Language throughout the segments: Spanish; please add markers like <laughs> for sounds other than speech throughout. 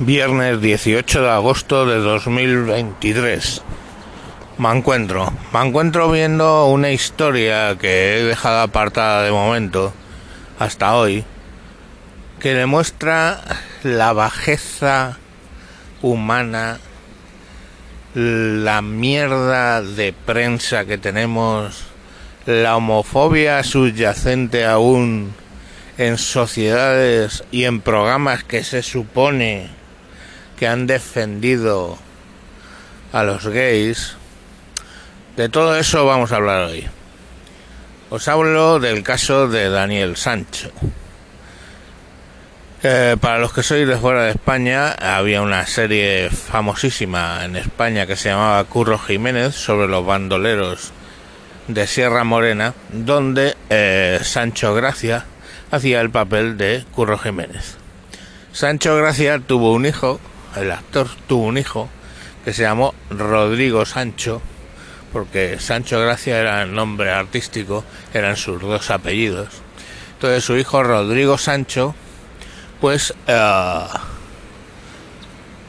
Viernes 18 de agosto de 2023. Me encuentro. Me encuentro viendo una historia que he dejado apartada de momento hasta hoy que demuestra la bajeza humana, la mierda de prensa que tenemos, la homofobia subyacente aún en sociedades y en programas que se supone que han defendido a los gays. De todo eso vamos a hablar hoy. Os hablo del caso de Daniel Sancho. Eh, para los que sois de fuera de España, había una serie famosísima en España que se llamaba Curro Jiménez sobre los bandoleros de Sierra Morena, donde eh, Sancho Gracia hacía el papel de Curro Jiménez. Sancho Gracia tuvo un hijo, el actor tuvo un hijo, que se llamó Rodrigo Sancho, porque Sancho Gracia era el nombre artístico, eran sus dos apellidos. Entonces su hijo Rodrigo Sancho, pues uh,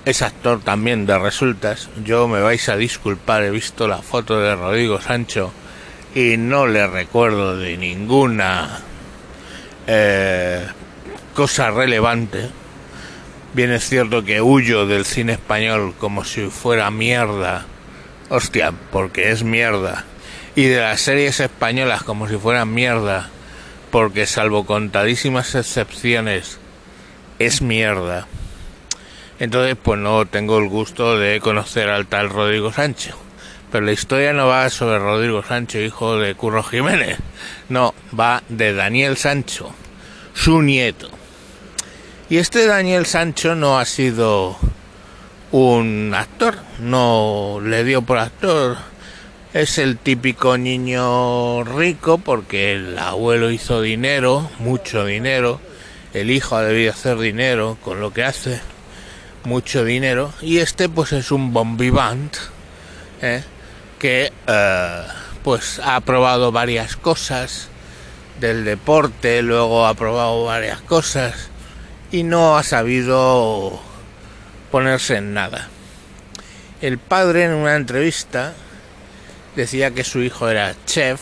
es actor también de resultas. Yo me vais a disculpar, he visto la foto de Rodrigo Sancho y no le recuerdo de ninguna eh, cosa relevante. Bien es cierto que huyo del cine español como si fuera mierda. Hostia, porque es mierda. Y de las series españolas como si fueran mierda. Porque salvo contadísimas excepciones, es mierda. Entonces, pues no tengo el gusto de conocer al tal Rodrigo Sánchez. Pero la historia no va sobre Rodrigo Sancho, hijo de Curro Jiménez. No, va de Daniel Sancho, su nieto. Y este Daniel Sancho no ha sido un actor, no le dio por actor. Es el típico niño rico porque el abuelo hizo dinero, mucho dinero. El hijo ha debido hacer dinero con lo que hace, mucho dinero. Y este pues es un bombivant. ¿eh? que eh, pues ha probado varias cosas del deporte, luego ha probado varias cosas y no ha sabido ponerse en nada. El padre en una entrevista decía que su hijo era chef,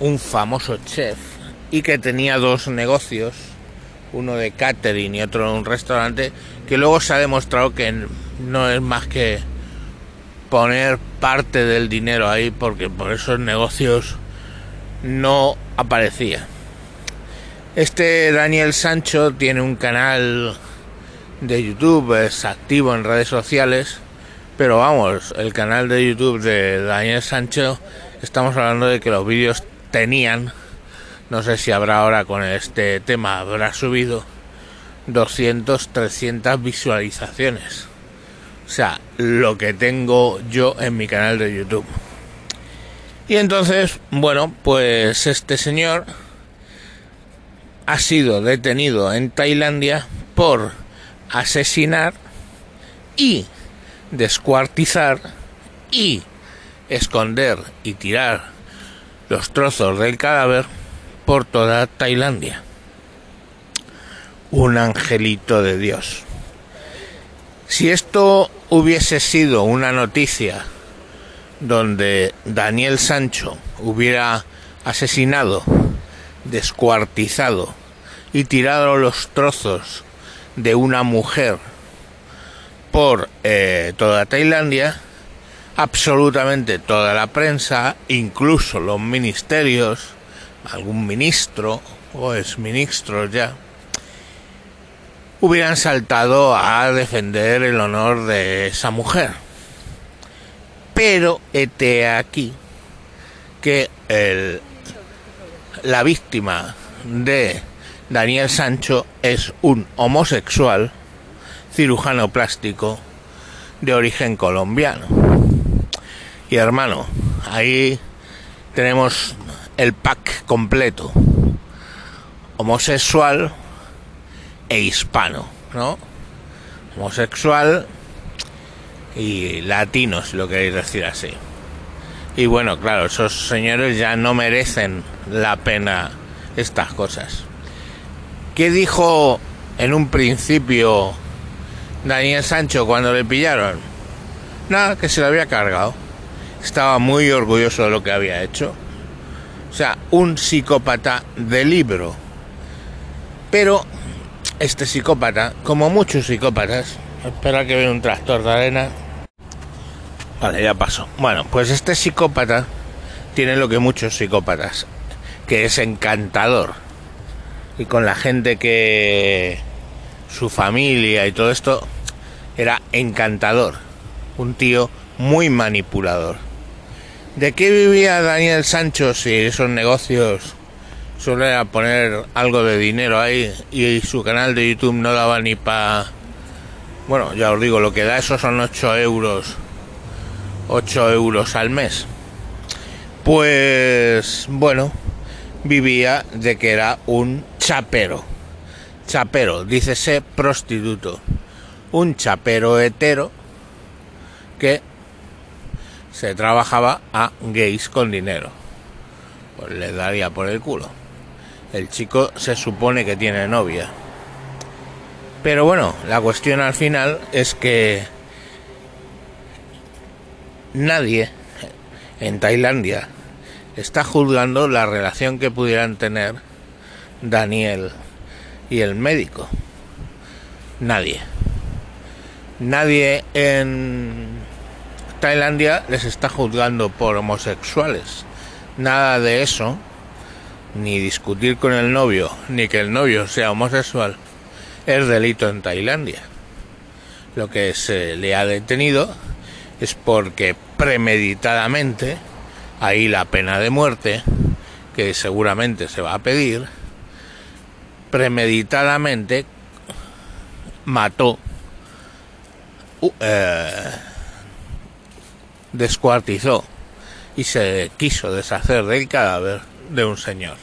un famoso chef, y que tenía dos negocios, uno de catering y otro de un restaurante, que luego se ha demostrado que no es más que poner parte del dinero ahí porque por esos negocios no aparecía. Este Daniel Sancho tiene un canal de YouTube, es activo en redes sociales, pero vamos, el canal de YouTube de Daniel Sancho, estamos hablando de que los vídeos tenían, no sé si habrá ahora con este tema, habrá subido 200, 300 visualizaciones. O sea, lo que tengo yo en mi canal de YouTube. Y entonces, bueno, pues este señor ha sido detenido en Tailandia por asesinar y descuartizar y esconder y tirar los trozos del cadáver por toda Tailandia. Un angelito de Dios. Si esto hubiese sido una noticia donde Daniel Sancho hubiera asesinado, descuartizado y tirado los trozos de una mujer por eh, toda Tailandia, absolutamente toda la prensa, incluso los ministerios, algún ministro o exministro ya, hubieran saltado a defender el honor de esa mujer. Pero este aquí que el, la víctima de Daniel Sancho es un homosexual cirujano plástico de origen colombiano. Y hermano, ahí tenemos el pack completo. Homosexual, e hispano, ¿no? Homosexual y latino, si lo queréis decir así. Y bueno, claro, esos señores ya no merecen la pena estas cosas. ¿Qué dijo en un principio Daniel Sancho cuando le pillaron? Nada, que se lo había cargado. Estaba muy orgulloso de lo que había hecho. O sea, un psicópata de libro. Pero este psicópata, como muchos psicópatas, espera que venga un tractor de arena. Vale, ya pasó. Bueno, pues este psicópata tiene lo que muchos psicópatas, que es encantador. Y con la gente que su familia y todo esto era encantador. Un tío muy manipulador. ¿De qué vivía Daniel Sancho si esos negocios suele poner algo de dinero ahí y su canal de YouTube no daba ni para... Bueno, ya os digo, lo que da eso son 8 euros. 8 euros al mes. Pues bueno, vivía de que era un chapero. Chapero, dícese prostituto. Un chapero hetero que se trabajaba a gays con dinero. Pues le daría por el culo. El chico se supone que tiene novia. Pero bueno, la cuestión al final es que nadie en Tailandia está juzgando la relación que pudieran tener Daniel y el médico. Nadie. Nadie en Tailandia les está juzgando por homosexuales. Nada de eso. Ni discutir con el novio, ni que el novio sea homosexual, es delito en Tailandia. Lo que se le ha detenido es porque premeditadamente ahí la pena de muerte, que seguramente se va a pedir, premeditadamente mató, uh, eh, descuartizó y se quiso deshacer del cadáver de un señor.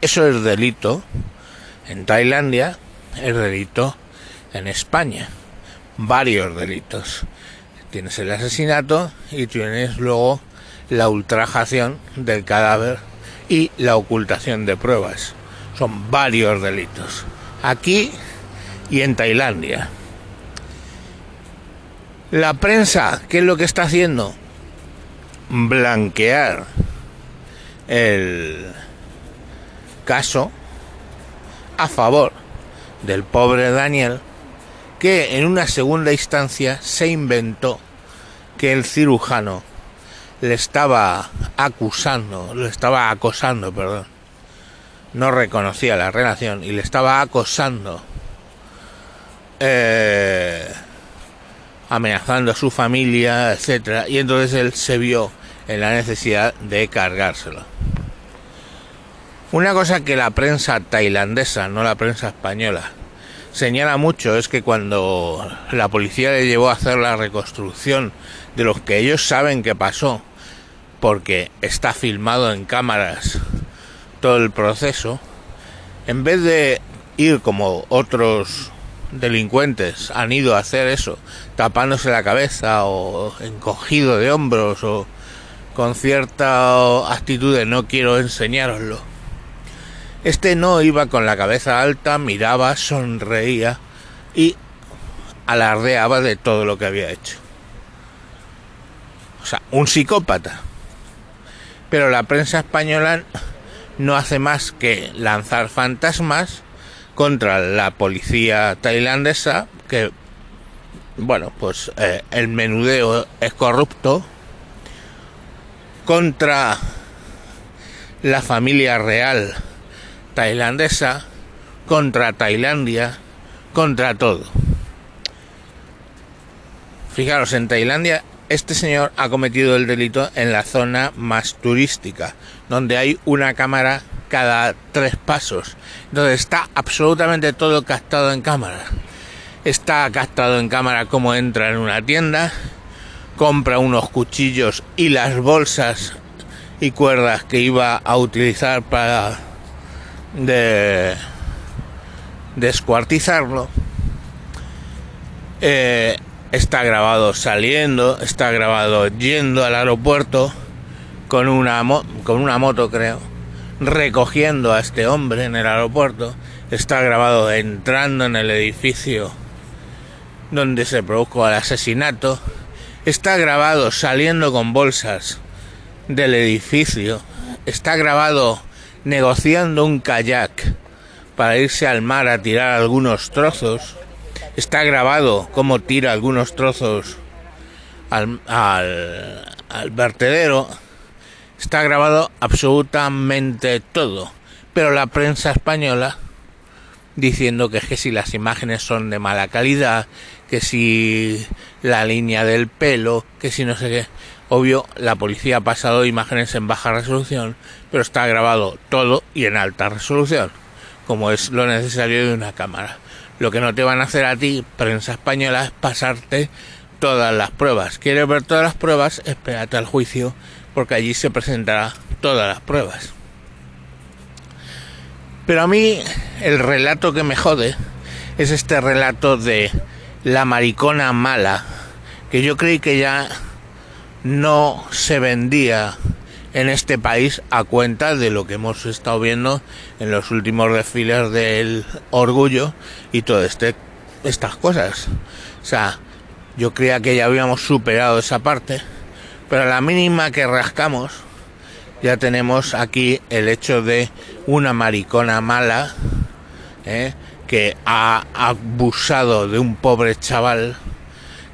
Eso es delito en Tailandia, es delito en España, varios delitos. Tienes el asesinato y tienes luego la ultrajación del cadáver y la ocultación de pruebas. Son varios delitos. Aquí y en Tailandia. La prensa, ¿qué es lo que está haciendo? Blanquear el caso a favor del pobre Daniel, que en una segunda instancia se inventó que el cirujano le estaba acusando, le estaba acosando, perdón. No reconocía la relación y le estaba acosando, eh, amenazando a su familia, etcétera. Y entonces él se vio en la necesidad de cargárselo. Una cosa que la prensa tailandesa, no la prensa española, señala mucho es que cuando la policía le llevó a hacer la reconstrucción de lo que ellos saben que pasó, porque está filmado en cámaras todo el proceso, en vez de ir como otros delincuentes han ido a hacer eso, tapándose la cabeza o encogido de hombros o con cierta actitud de no quiero enseñároslo. Este no iba con la cabeza alta, miraba, sonreía y alardeaba de todo lo que había hecho. O sea, un psicópata pero la prensa española no hace más que lanzar fantasmas contra la policía tailandesa que bueno pues eh, el menudeo es corrupto contra la familia real tailandesa contra Tailandia contra todo. Fijaros en Tailandia este señor ha cometido el delito en la zona más turística, donde hay una cámara cada tres pasos. donde está absolutamente todo captado en cámara. Está captado en cámara como entra en una tienda, compra unos cuchillos y las bolsas y cuerdas que iba a utilizar para descuartizarlo. Eh, está grabado saliendo, está grabado yendo al aeropuerto con una, con una moto, creo. recogiendo a este hombre en el aeropuerto, está grabado entrando en el edificio donde se produjo el asesinato, está grabado saliendo con bolsas del edificio, está grabado negociando un kayak para irse al mar a tirar algunos trozos, está grabado cómo tira algunos trozos al, vertedero, está grabado absolutamente todo, pero la prensa española diciendo que que si las imágenes son de mala calidad, que si la línea del pelo, que si no sé qué. Obvio, la policía ha pasado imágenes en baja resolución, pero está grabado todo y en alta resolución, como es lo necesario de una cámara. Lo que no te van a hacer a ti, prensa española, es pasarte todas las pruebas. ¿Quieres ver todas las pruebas? Espérate al juicio, porque allí se presentará todas las pruebas. Pero a mí el relato que me jode es este relato de la maricona mala, que yo creí que ya no se vendía en este país a cuenta de lo que hemos estado viendo en los últimos desfiles del orgullo y todo este estas cosas. O sea, yo creía que ya habíamos superado esa parte, pero a la mínima que rascamos ya tenemos aquí el hecho de una maricona mala ¿eh? que ha abusado de un pobre chaval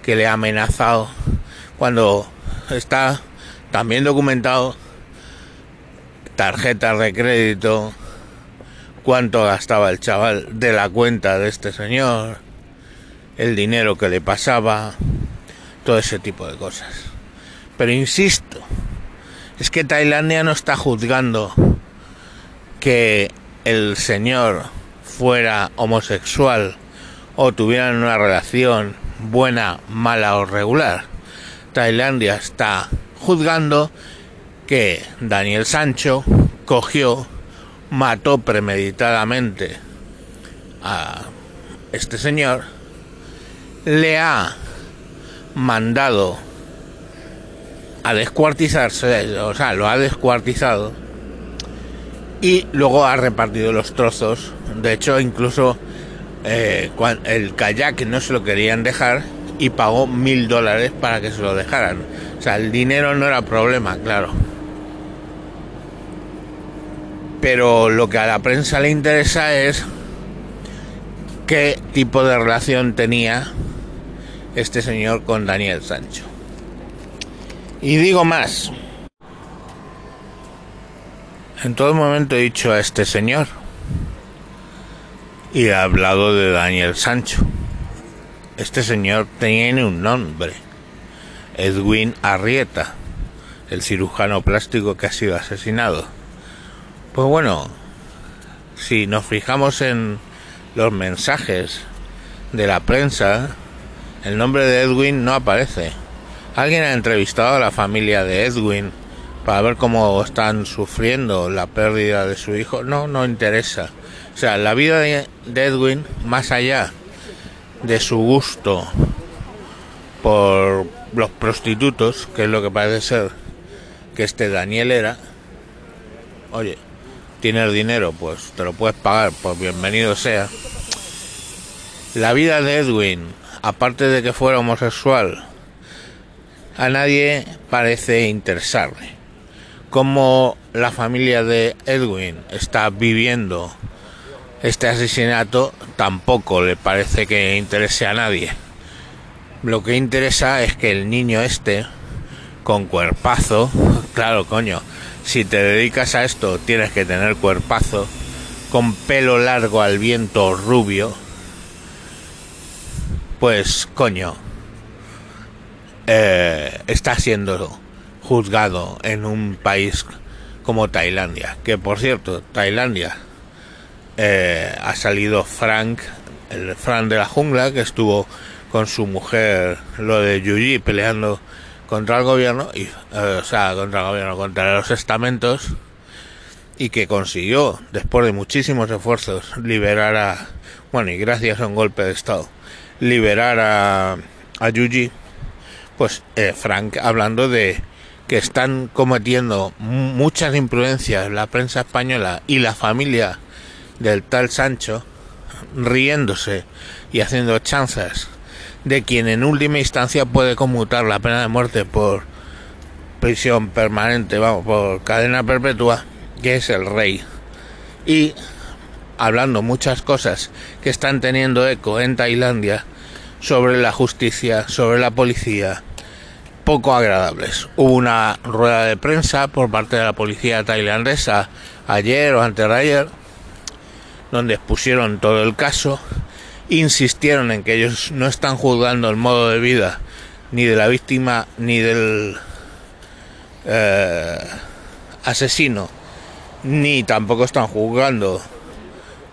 que le ha amenazado cuando está también documentado tarjetas de crédito cuánto gastaba el chaval de la cuenta de este señor el dinero que le pasaba todo ese tipo de cosas pero insisto es que Tailandia no está juzgando que el señor fuera homosexual o tuvieran una relación buena, mala o regular. Tailandia está juzgando que Daniel Sancho cogió, mató premeditadamente a este señor, le ha mandado a descuartizarse, o sea, lo ha descuartizado y luego ha repartido los trozos. De hecho, incluso eh, el kayak no se lo querían dejar y pagó mil dólares para que se lo dejaran. O sea, el dinero no era problema, claro. Pero lo que a la prensa le interesa es qué tipo de relación tenía este señor con Daniel Sancho. Y digo más. En todo momento he dicho a este señor. Y he hablado de Daniel Sancho. Este señor tiene un nombre. Edwin Arrieta, el cirujano plástico que ha sido asesinado. Pues bueno, si nos fijamos en los mensajes de la prensa, el nombre de Edwin no aparece. ¿Alguien ha entrevistado a la familia de Edwin para ver cómo están sufriendo la pérdida de su hijo? No, no interesa. O sea, la vida de Edwin, más allá de su gusto por los prostitutos, que es lo que parece ser que este Daniel era, oye, tienes dinero, pues te lo puedes pagar, pues bienvenido sea. La vida de Edwin, aparte de que fuera homosexual, a nadie parece interesarle. Como la familia de Edwin está viviendo este asesinato, tampoco le parece que interese a nadie. Lo que interesa es que el niño este, con cuerpazo, <laughs> claro, coño, si te dedicas a esto tienes que tener cuerpazo, con pelo largo al viento rubio, pues coño, eh, está siendo juzgado en un país como Tailandia. Que por cierto, Tailandia eh, ha salido Frank, el Frank de la jungla, que estuvo con su mujer, lo de Yuyi, peleando contra el gobierno, y, eh, o sea, contra el gobierno, contra los estamentos, y que consiguió, después de muchísimos esfuerzos, liberar a, bueno, y gracias a un golpe de Estado, liberar a, a Yuji pues eh, Frank hablando de que están cometiendo muchas imprudencias la prensa española y la familia del tal Sancho, riéndose y haciendo chanzas de quien en última instancia puede conmutar la pena de muerte por prisión permanente, vamos, por cadena perpetua, que es el rey. Y hablando muchas cosas que están teniendo eco en Tailandia sobre la justicia, sobre la policía, poco agradables. Hubo una rueda de prensa por parte de la policía tailandesa ayer o antes de ayer, donde expusieron todo el caso, insistieron en que ellos no están juzgando el modo de vida ni de la víctima ni del eh, asesino, ni tampoco están juzgando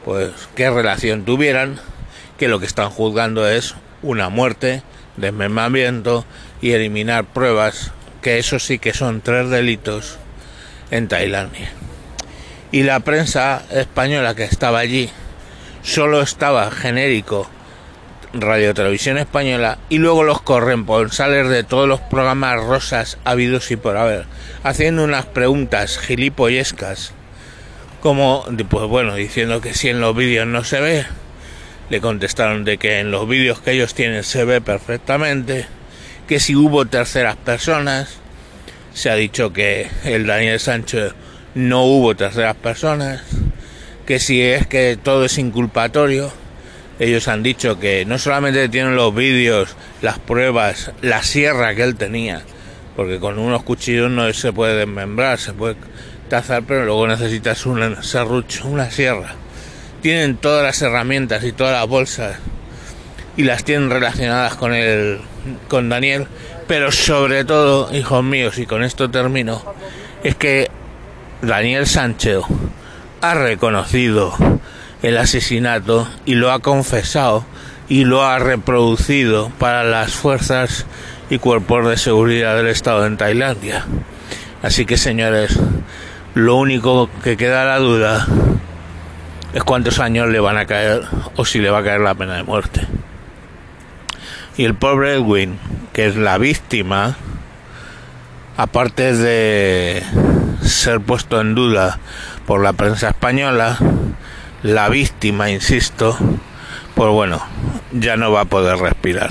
pues qué relación tuvieran, que lo que están juzgando es una muerte, desmembramiento y eliminar pruebas, que eso sí que son tres delitos en Tailandia. Y la prensa española que estaba allí solo estaba genérico Radio Televisión Española y luego los corresponsales de todos los programas rosas habidos y por haber, haciendo unas preguntas gilipollescas, como, pues bueno, diciendo que si en los vídeos no se ve, le contestaron de que en los vídeos que ellos tienen se ve perfectamente, que si hubo terceras personas, se ha dicho que el Daniel Sánchez no hubo terceras personas, que si es que todo es inculpatorio, ellos han dicho que no solamente tienen los vídeos, las pruebas, la sierra que él tenía, porque con unos cuchillos no se puede desmembrar, se puede tazar, pero luego necesitas un serrucho, una sierra. Tienen todas las herramientas y todas las bolsas y las tienen relacionadas con el con Daniel, pero sobre todo, hijos míos, y con esto termino, es que Daniel Sánchez ha reconocido el asesinato y lo ha confesado y lo ha reproducido para las fuerzas y cuerpos de seguridad del Estado en Tailandia. Así que, señores, lo único que queda la duda es cuántos años le van a caer o si le va a caer la pena de muerte. Y el pobre Edwin, que es la víctima, aparte de ser puesto en duda por la prensa española, la víctima, insisto, pues bueno, ya no va a poder respirar.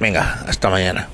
Venga, hasta mañana.